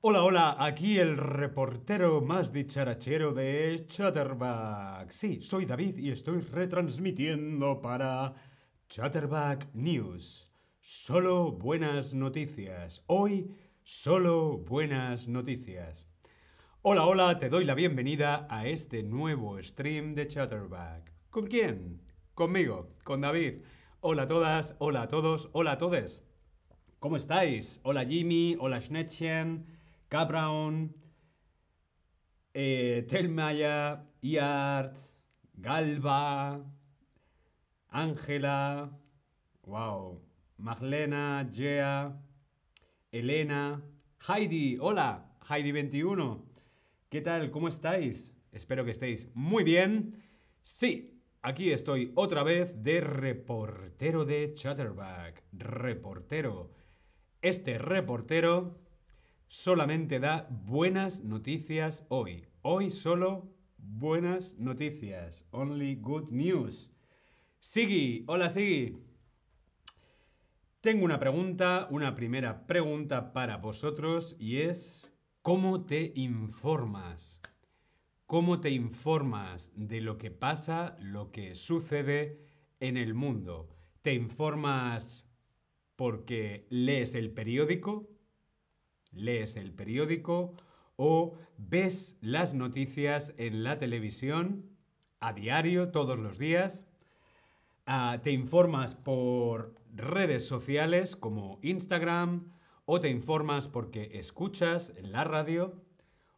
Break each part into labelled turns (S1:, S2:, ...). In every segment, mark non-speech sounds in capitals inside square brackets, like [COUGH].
S1: Hola, hola, aquí el reportero más dicharachero de Chatterback. Sí, soy David y estoy retransmitiendo para Chatterback News. Solo buenas noticias. Hoy, solo buenas noticias. Hola, hola, te doy la bienvenida a este nuevo stream de Chatterback. ¿Con quién? Conmigo, con David. Hola a todas, hola a todos, hola a todos. ¿Cómo estáis? Hola Jimmy, hola Schnettchen, Cabraun, eh, Telmaya, Iarts, Galba, Ángela, wow, Maglena, Gea, Elena, Heidi, hola, Heidi21. ¿Qué tal? ¿Cómo estáis? Espero que estéis muy bien. Sí, aquí estoy otra vez de reportero de Chatterback. Reportero. Este reportero solamente da buenas noticias hoy. Hoy solo buenas noticias. Only good news. Sigui, hola Sigui. Tengo una pregunta, una primera pregunta para vosotros y es ¿Cómo te informas? ¿Cómo te informas de lo que pasa, lo que sucede en el mundo? ¿Te informas porque lees el periódico? ¿Lees el periódico? ¿O ves las noticias en la televisión a diario, todos los días? Ah, ¿Te informas por redes sociales como Instagram, o te informas porque escuchas en la radio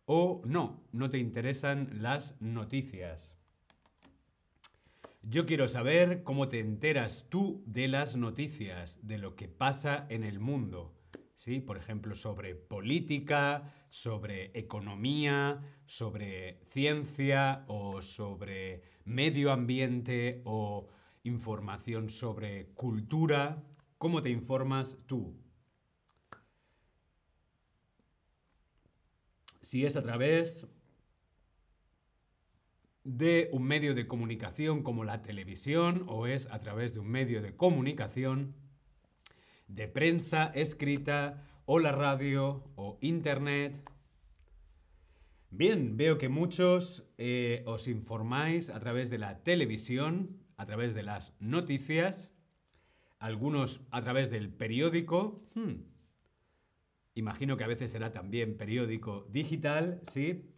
S1: o no, no te interesan las noticias. Yo quiero saber cómo te enteras tú de las noticias, de lo que pasa en el mundo. ¿Sí? Por ejemplo, sobre política, sobre economía, sobre ciencia o sobre medio ambiente o información sobre cultura. ¿Cómo te informas tú? Si es a través de un medio de comunicación como la televisión o es a través de un medio de comunicación de prensa escrita o la radio o internet. Bien, veo que muchos eh, os informáis a través de la televisión, a través de las noticias, algunos a través del periódico. Hmm. Imagino que a veces será también periódico digital, ¿sí?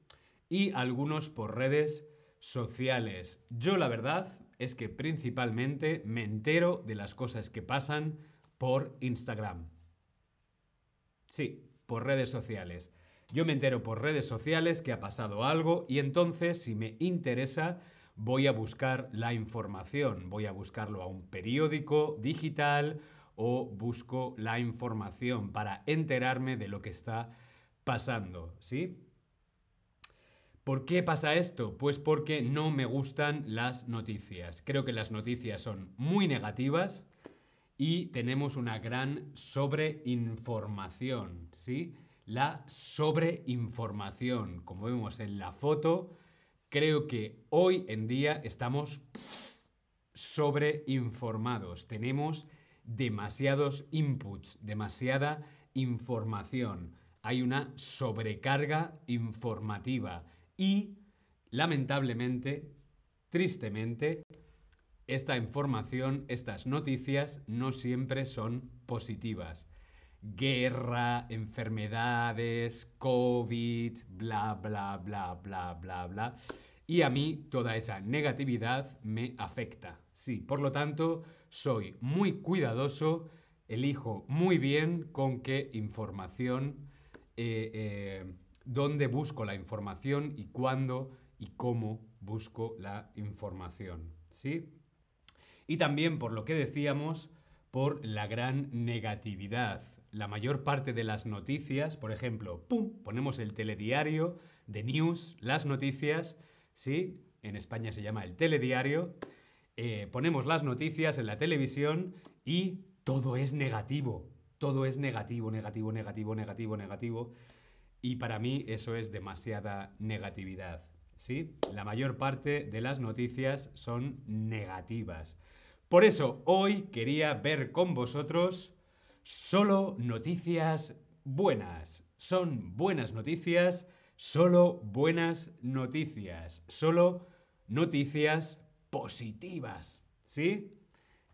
S1: Y algunos por redes sociales. Yo la verdad es que principalmente me entero de las cosas que pasan por Instagram. Sí, por redes sociales. Yo me entero por redes sociales que ha pasado algo y entonces si me interesa voy a buscar la información, voy a buscarlo a un periódico digital o busco la información para enterarme de lo que está pasando, ¿sí? ¿Por qué pasa esto? Pues porque no me gustan las noticias. Creo que las noticias son muy negativas y tenemos una gran sobreinformación, ¿sí? La sobreinformación, como vemos en la foto, creo que hoy en día estamos sobreinformados. Tenemos demasiados inputs, demasiada información. Hay una sobrecarga informativa y, lamentablemente, tristemente, esta información, estas noticias no siempre son positivas. Guerra, enfermedades, COVID, bla, bla, bla, bla, bla, bla. Y a mí toda esa negatividad me afecta. Sí, por lo tanto, soy muy cuidadoso, elijo muy bien con qué información, eh, eh, dónde busco la información y cuándo y cómo busco la información. ¿Sí? Y también, por lo que decíamos, por la gran negatividad. La mayor parte de las noticias, por ejemplo, ¡pum! ponemos el telediario de news, las noticias, ¿sí? En España se llama el telediario. Eh, ponemos las noticias en la televisión y todo es negativo. Todo es negativo, negativo, negativo, negativo, negativo. Y para mí eso es demasiada negatividad. ¿Sí? La mayor parte de las noticias son negativas. Por eso hoy quería ver con vosotros solo noticias buenas. Son buenas noticias, solo buenas noticias, solo noticias positivas, ¿sí?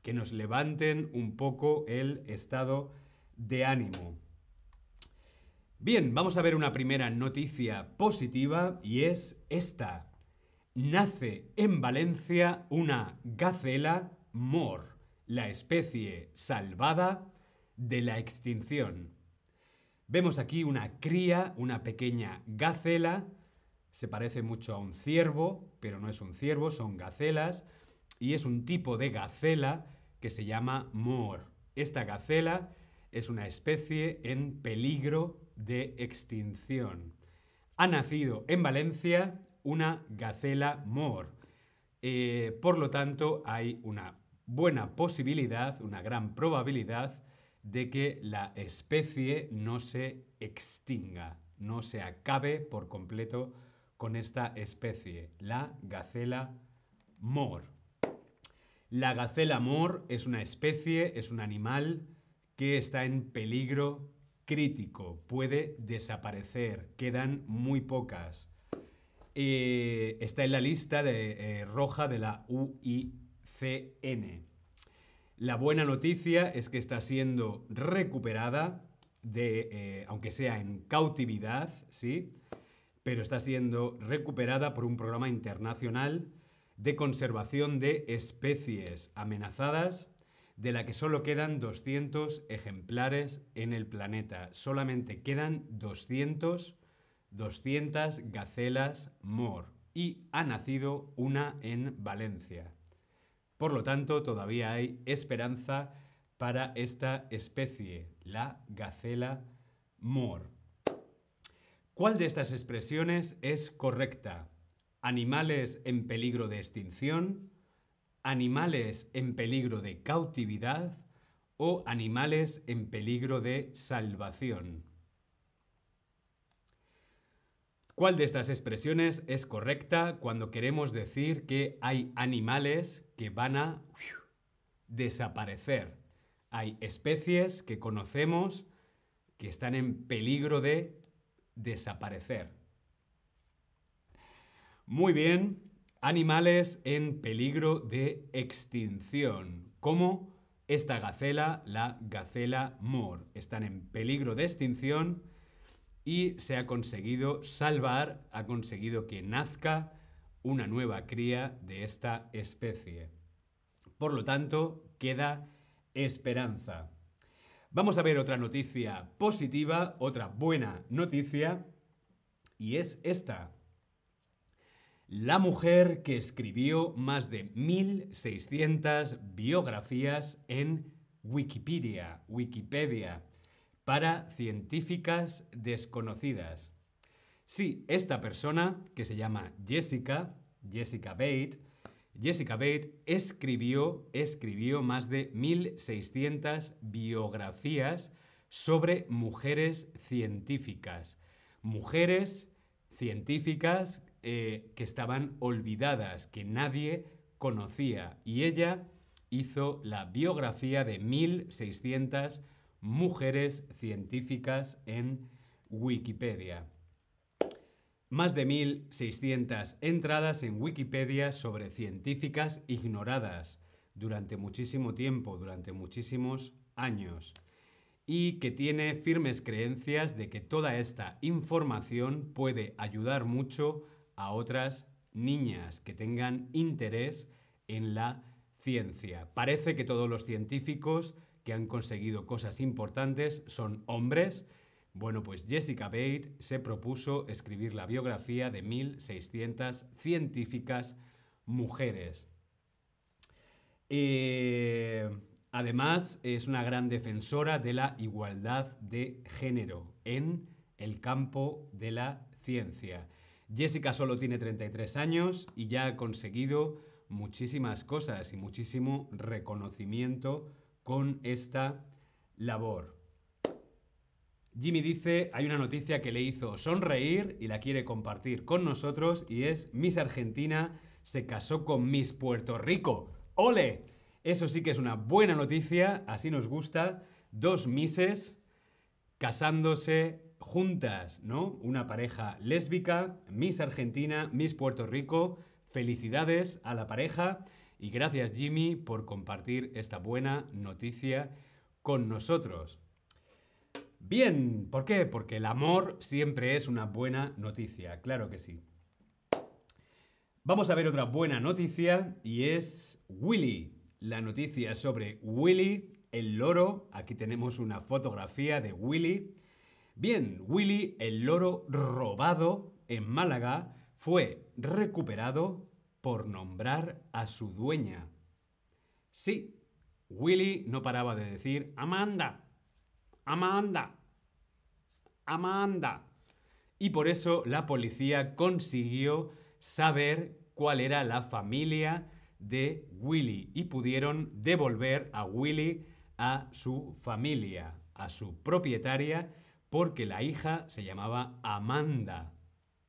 S1: Que nos levanten un poco el estado de ánimo. Bien, vamos a ver una primera noticia positiva y es esta. Nace en Valencia una gacela mor, la especie salvada de la extinción. Vemos aquí una cría, una pequeña gacela, se parece mucho a un ciervo, pero no es un ciervo, son gacelas, y es un tipo de gacela que se llama mor. Esta gacela es una especie en peligro de extinción. Ha nacido en Valencia una gacela mor. Eh, por lo tanto, hay una buena posibilidad, una gran probabilidad de que la especie no se extinga, no se acabe por completo con esta especie, la gacela mor. La gacela mor es una especie, es un animal que está en peligro crítico, puede desaparecer, quedan muy pocas. Eh, está en la lista de, eh, roja de la UICN. La buena noticia es que está siendo recuperada, de, eh, aunque sea en cautividad, ¿sí? Pero está siendo recuperada por un programa internacional de conservación de especies amenazadas de la que solo quedan 200 ejemplares en el planeta. Solamente quedan 200, 200 gacelas mor y ha nacido una en Valencia. Por lo tanto, todavía hay esperanza para esta especie, la gacela mor. ¿Cuál de estas expresiones es correcta? ¿Animales en peligro de extinción? animales en peligro de cautividad o animales en peligro de salvación. ¿Cuál de estas expresiones es correcta cuando queremos decir que hay animales que van a desaparecer? Hay especies que conocemos que están en peligro de desaparecer. Muy bien, Animales en peligro de extinción, como esta gacela, la gacela mor. Están en peligro de extinción y se ha conseguido salvar, ha conseguido que nazca una nueva cría de esta especie. Por lo tanto, queda esperanza. Vamos a ver otra noticia positiva, otra buena noticia, y es esta la mujer que escribió más de 1600 biografías en Wikipedia, Wikipedia, para científicas desconocidas. Sí, esta persona, que se llama Jessica, Jessica Bate, Jessica Bate escribió, escribió más de 1600 biografías sobre mujeres científicas. Mujeres científicas eh, que estaban olvidadas, que nadie conocía. Y ella hizo la biografía de 1600 mujeres científicas en Wikipedia. Más de 1600 entradas en Wikipedia sobre científicas ignoradas durante muchísimo tiempo, durante muchísimos años y que tiene firmes creencias de que toda esta información puede ayudar mucho a otras niñas que tengan interés en la ciencia. Parece que todos los científicos que han conseguido cosas importantes son hombres. Bueno, pues Jessica Bate se propuso escribir la biografía de 1.600 científicas mujeres. Eh, además, es una gran defensora de la igualdad de género en el campo de la ciencia. Jessica solo tiene 33 años y ya ha conseguido muchísimas cosas y muchísimo reconocimiento con esta labor. Jimmy dice, hay una noticia que le hizo sonreír y la quiere compartir con nosotros y es Miss Argentina se casó con Miss Puerto Rico. ¡Ole! Eso sí que es una buena noticia, así nos gusta. Dos Misses casándose juntas, ¿no? Una pareja lésbica, Miss Argentina, Miss Puerto Rico. Felicidades a la pareja y gracias Jimmy por compartir esta buena noticia con nosotros. Bien, ¿por qué? Porque el amor siempre es una buena noticia, claro que sí. Vamos a ver otra buena noticia y es Willy. La noticia sobre Willy, el loro. Aquí tenemos una fotografía de Willy. Bien, Willy, el loro robado en Málaga, fue recuperado por nombrar a su dueña. Sí, Willy no paraba de decir Amanda, Amanda, Amanda. Y por eso la policía consiguió saber cuál era la familia de Willy y pudieron devolver a Willy a su familia, a su propietaria, porque la hija se llamaba Amanda.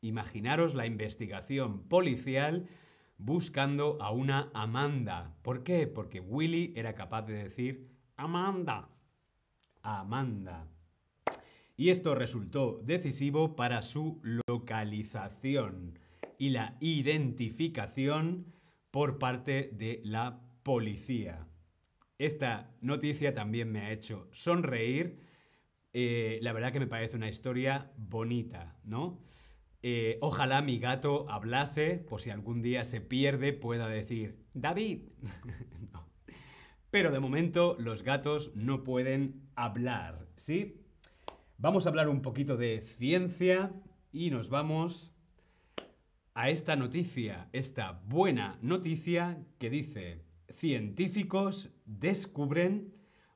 S1: Imaginaros la investigación policial buscando a una Amanda. ¿Por qué? Porque Willy era capaz de decir Amanda. Amanda. Y esto resultó decisivo para su localización y la identificación por parte de la policía. Esta noticia también me ha hecho sonreír. Eh, la verdad que me parece una historia bonita, ¿no? Eh, ojalá mi gato hablase, por si algún día se pierde, pueda decir, David. [LAUGHS] Pero de momento los gatos no pueden hablar, ¿sí? Vamos a hablar un poquito de ciencia y nos vamos a esta noticia, esta buena noticia que dice, científicos descubren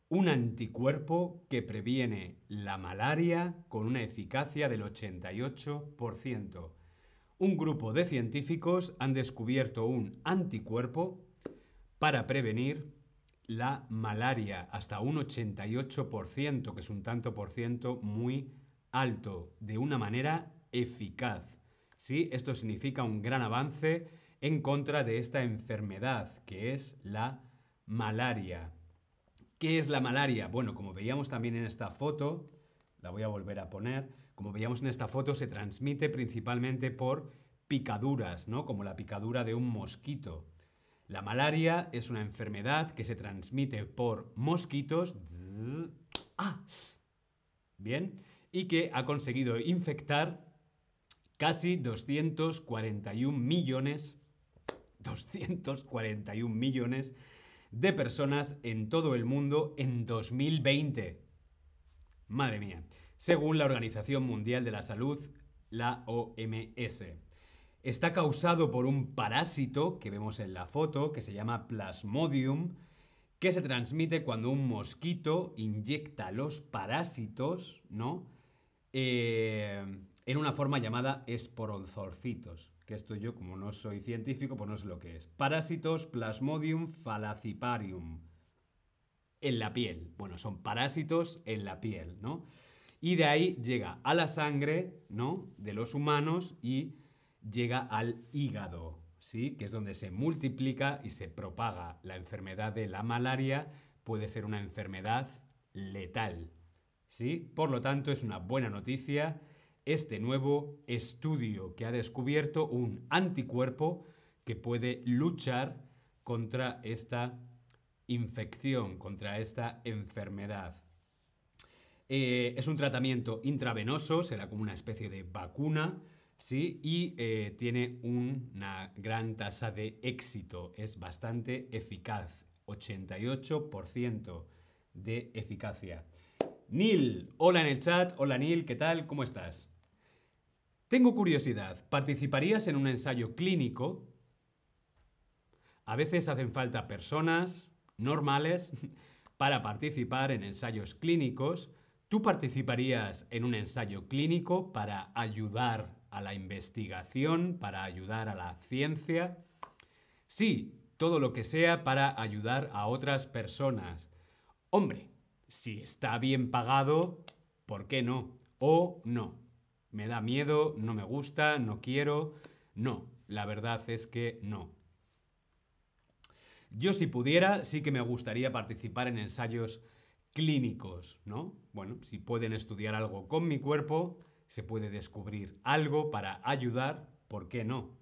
S1: un anticuerpo que previene la malaria con una eficacia del 88%. Un grupo de científicos han descubierto un anticuerpo para prevenir la malaria hasta un 88%, que es un tanto por ciento muy alto, de una manera eficaz. ¿Sí? Esto significa un gran avance en contra de esta enfermedad, que es la malaria. ¿Qué es la malaria? Bueno, como veíamos también en esta foto, la voy a volver a poner, como veíamos en esta foto, se transmite principalmente por picaduras, ¿no? Como la picadura de un mosquito. La malaria es una enfermedad que se transmite por mosquitos. ¡Ah! Bien. Y que ha conseguido infectar casi 241 millones. 241 millones de personas en todo el mundo en 2020. Madre mía, según la Organización Mundial de la Salud, la OMS. Está causado por un parásito que vemos en la foto, que se llama Plasmodium, que se transmite cuando un mosquito inyecta los parásitos, ¿no? Eh, en una forma llamada esporonzorcitos que esto yo, como no soy científico, pues no sé lo que es. Parásitos Plasmodium falaciparium. En la piel. Bueno, son parásitos en la piel, ¿no? Y de ahí llega a la sangre, ¿no? De los humanos y llega al hígado, ¿sí? Que es donde se multiplica y se propaga la enfermedad de la malaria. Puede ser una enfermedad letal, ¿sí? Por lo tanto, es una buena noticia este nuevo estudio que ha descubierto un anticuerpo que puede luchar contra esta infección, contra esta enfermedad. Eh, es un tratamiento intravenoso, será como una especie de vacuna, ¿sí? Y eh, tiene una gran tasa de éxito, es bastante eficaz, 88% de eficacia. Neil, hola en el chat, hola Neil, ¿qué tal? ¿Cómo estás? Tengo curiosidad, ¿participarías en un ensayo clínico? A veces hacen falta personas normales [LAUGHS] para participar en ensayos clínicos. ¿Tú participarías en un ensayo clínico para ayudar a la investigación, para ayudar a la ciencia? Sí, todo lo que sea para ayudar a otras personas. Hombre, si está bien pagado, ¿por qué no? O no me da miedo, no me gusta, no quiero. No, la verdad es que no. Yo si pudiera, sí que me gustaría participar en ensayos clínicos, ¿no? Bueno, si pueden estudiar algo con mi cuerpo, se puede descubrir algo para ayudar, ¿por qué no?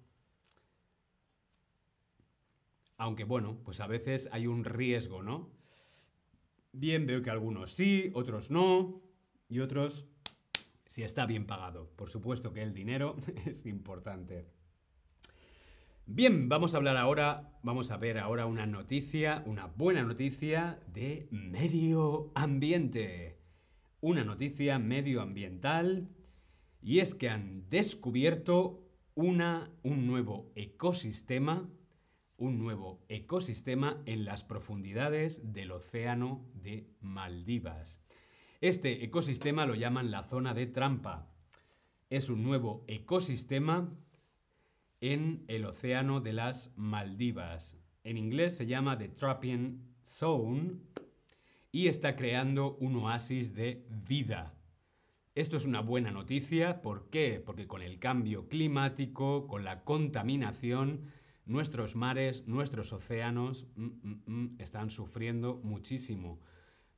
S1: Aunque bueno, pues a veces hay un riesgo, ¿no? Bien, veo que algunos sí, otros no, y otros si está bien pagado. Por supuesto que el dinero [LAUGHS] es importante. Bien, vamos a hablar ahora, vamos a ver ahora una noticia, una buena noticia de medio ambiente. Una noticia medioambiental y es que han descubierto una, un nuevo ecosistema, un nuevo ecosistema en las profundidades del océano de Maldivas. Este ecosistema lo llaman la zona de trampa. Es un nuevo ecosistema en el océano de las Maldivas. En inglés se llama The Trapian Zone y está creando un oasis de vida. Esto es una buena noticia, ¿por qué? Porque con el cambio climático, con la contaminación, nuestros mares, nuestros océanos mm, mm, mm, están sufriendo muchísimo.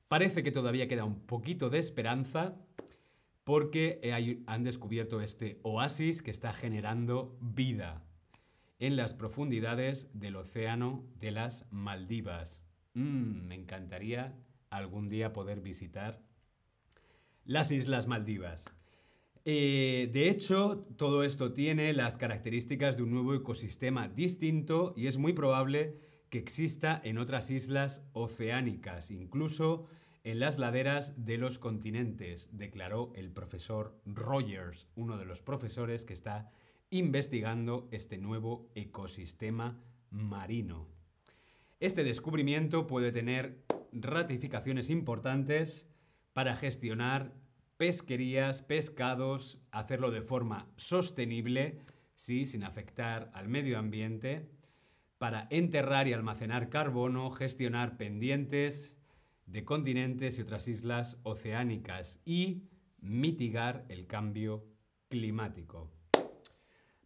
S1: Parece que todavía queda un poquito de esperanza, porque han descubierto este oasis que está generando vida en las profundidades del océano de las Maldivas. Me encantaría algún día poder visitar las Islas Maldivas. Eh, de hecho, todo esto tiene las características de un nuevo ecosistema distinto y es muy probable que exista en otras islas oceánicas, incluso en las laderas de los continentes, declaró el profesor Rogers, uno de los profesores que está investigando este nuevo ecosistema marino. Este descubrimiento puede tener ratificaciones importantes para gestionar pesquerías, pescados, hacerlo de forma sostenible, sí, sin afectar al medio ambiente, para enterrar y almacenar carbono, gestionar pendientes, de continentes y otras islas oceánicas y mitigar el cambio climático.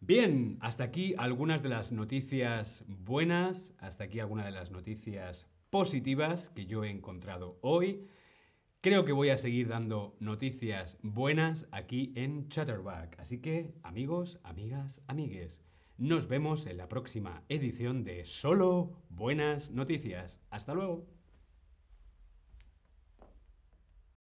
S1: Bien, hasta aquí algunas de las noticias buenas, hasta aquí algunas de las noticias positivas que yo he encontrado hoy. Creo que voy a seguir dando noticias buenas aquí en Chatterback. Así que, amigos, amigas, amigues, nos vemos en la próxima edición de Solo Buenas Noticias. Hasta luego.